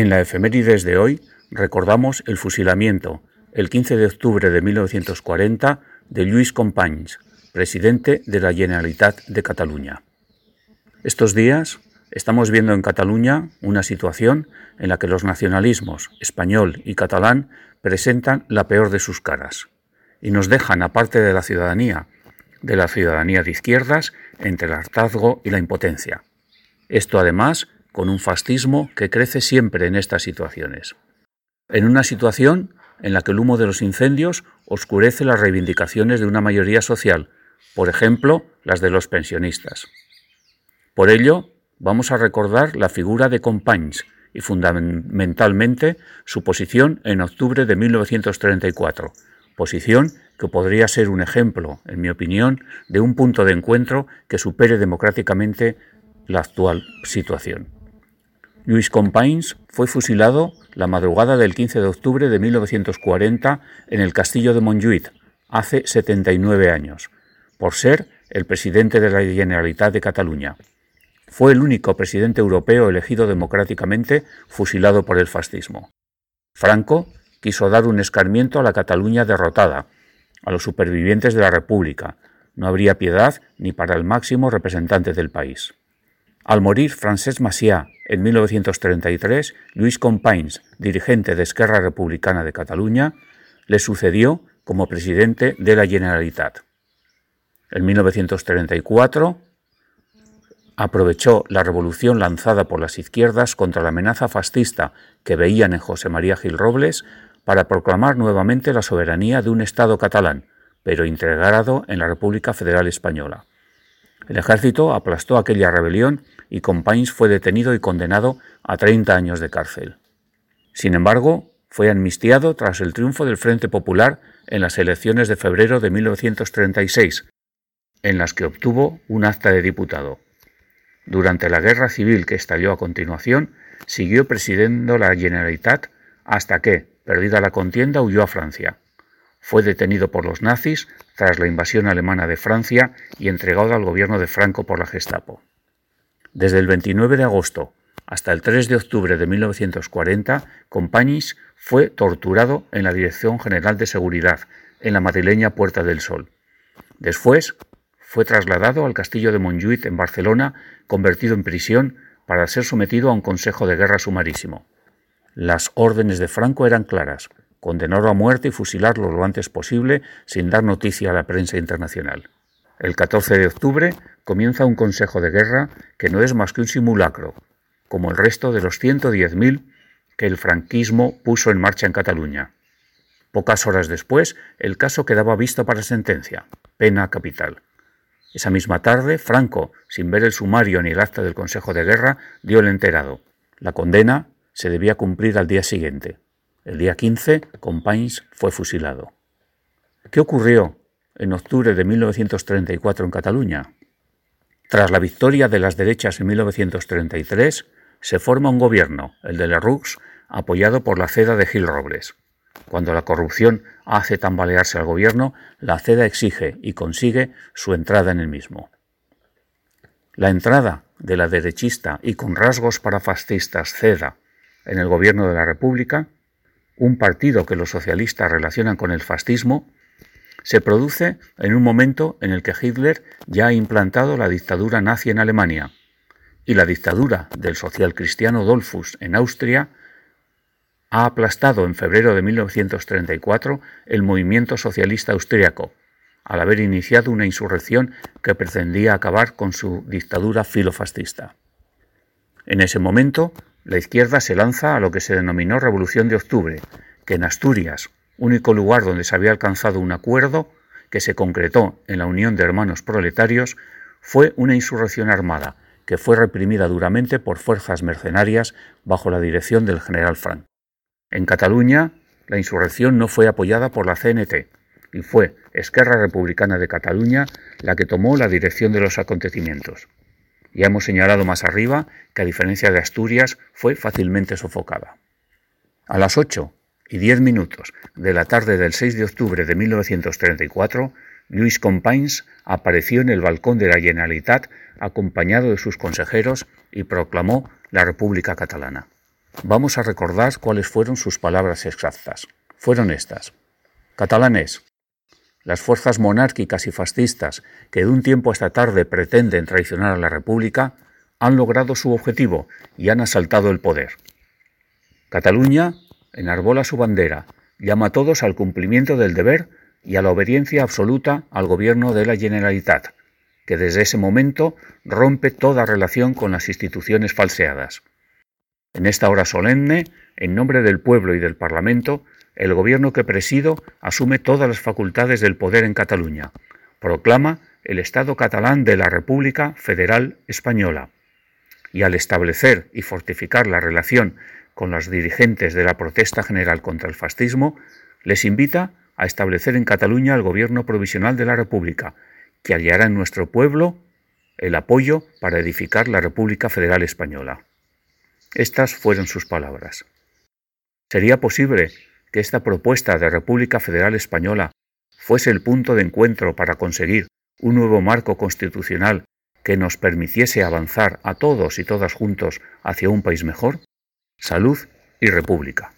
En la efemérides de hoy recordamos el fusilamiento, el 15 de octubre de 1940, de Lluís Companys, presidente de la Generalitat de Cataluña. Estos días estamos viendo en Cataluña una situación en la que los nacionalismos español y catalán presentan la peor de sus caras y nos dejan, aparte de la ciudadanía, de la ciudadanía de izquierdas, entre el hartazgo y la impotencia. Esto además con un fascismo que crece siempre en estas situaciones. En una situación en la que el humo de los incendios oscurece las reivindicaciones de una mayoría social, por ejemplo, las de los pensionistas. Por ello, vamos a recordar la figura de Companys y fundamentalmente su posición en octubre de 1934, posición que podría ser un ejemplo, en mi opinión, de un punto de encuentro que supere democráticamente la actual situación. Luis Companys fue fusilado la madrugada del 15 de octubre de 1940 en el castillo de Montjuïc, hace 79 años, por ser el presidente de la Generalitat de Cataluña. Fue el único presidente europeo elegido democráticamente fusilado por el fascismo. Franco quiso dar un escarmiento a la Cataluña derrotada, a los supervivientes de la República. No habría piedad ni para el máximo representante del país. Al morir Francesc Macià en 1933, Luis Companys, dirigente de Esquerra Republicana de Cataluña, le sucedió como presidente de la Generalitat. En 1934 aprovechó la revolución lanzada por las izquierdas contra la amenaza fascista que veían en José María Gil Robles para proclamar nuevamente la soberanía de un Estado catalán, pero integrado en la República Federal Española. El ejército aplastó aquella rebelión y Companys fue detenido y condenado a 30 años de cárcel. Sin embargo, fue amnistiado tras el triunfo del Frente Popular en las elecciones de febrero de 1936, en las que obtuvo un acta de diputado. Durante la guerra civil que estalló a continuación, siguió presidiendo la Generalitat hasta que, perdida la contienda, huyó a Francia. Fue detenido por los nazis tras la invasión alemana de Francia y entregado al gobierno de Franco por la Gestapo. Desde el 29 de agosto hasta el 3 de octubre de 1940, Companys fue torturado en la Dirección General de Seguridad, en la madrileña Puerta del Sol. Después fue trasladado al castillo de Montjuïc en Barcelona, convertido en prisión para ser sometido a un consejo de guerra sumarísimo. Las órdenes de Franco eran claras, condenarlo a muerte y fusilarlo lo antes posible sin dar noticia a la prensa internacional. El 14 de octubre comienza un consejo de guerra que no es más que un simulacro, como el resto de los 110.000 que el franquismo puso en marcha en Cataluña. Pocas horas después, el caso quedaba visto para sentencia, pena capital. Esa misma tarde, Franco, sin ver el sumario ni el acta del Consejo de Guerra, dio el enterado. La condena se debía cumplir al día siguiente. El día 15, Companys fue fusilado. ¿Qué ocurrió en octubre de 1934 en Cataluña? Tras la victoria de las derechas en 1933, se forma un gobierno, el de Lerroux, apoyado por la CEDA de Gil Robles. Cuando la corrupción hace tambalearse al gobierno, la CEDA exige y consigue su entrada en el mismo. La entrada de la derechista y con rasgos parafascistas CEDA en el gobierno de la República un partido que los socialistas relacionan con el fascismo, se produce en un momento en el que Hitler ya ha implantado la dictadura nazi en Alemania y la dictadura del socialcristiano Dollfuss en Austria ha aplastado en febrero de 1934 el movimiento socialista austriaco, al haber iniciado una insurrección que pretendía acabar con su dictadura filofascista. En ese momento, la izquierda se lanza a lo que se denominó Revolución de Octubre, que en Asturias, único lugar donde se había alcanzado un acuerdo que se concretó en la Unión de Hermanos Proletarios, fue una insurrección armada que fue reprimida duramente por fuerzas mercenarias bajo la dirección del general Frank. En Cataluña, la insurrección no fue apoyada por la CNT y fue Esquerra Republicana de Cataluña la que tomó la dirección de los acontecimientos. Ya hemos señalado más arriba que a diferencia de Asturias fue fácilmente sofocada. A las 8 y 10 minutos de la tarde del 6 de octubre de 1934, Luis Companys apareció en el balcón de la Generalitat acompañado de sus consejeros y proclamó la República Catalana. Vamos a recordar cuáles fueron sus palabras exactas. Fueron estas. Catalanes, las fuerzas monárquicas y fascistas que de un tiempo a esta tarde pretenden traicionar a la República han logrado su objetivo y han asaltado el poder. Cataluña enarbola su bandera, llama a todos al cumplimiento del deber y a la obediencia absoluta al gobierno de la Generalitat, que desde ese momento rompe toda relación con las instituciones falseadas. En esta hora solemne, en nombre del pueblo y del Parlamento, el gobierno que presido asume todas las facultades del poder en Cataluña. Proclama el Estado catalán de la República Federal Española. Y al establecer y fortificar la relación con los dirigentes de la protesta general contra el fascismo, les invita a establecer en Cataluña el gobierno provisional de la República, que hallará en nuestro pueblo el apoyo para edificar la República Federal Española. Estas fueron sus palabras. ¿Sería posible que esta propuesta de República Federal Española fuese el punto de encuentro para conseguir un nuevo marco constitucional que nos permitiese avanzar a todos y todas juntos hacia un país mejor? Salud y República.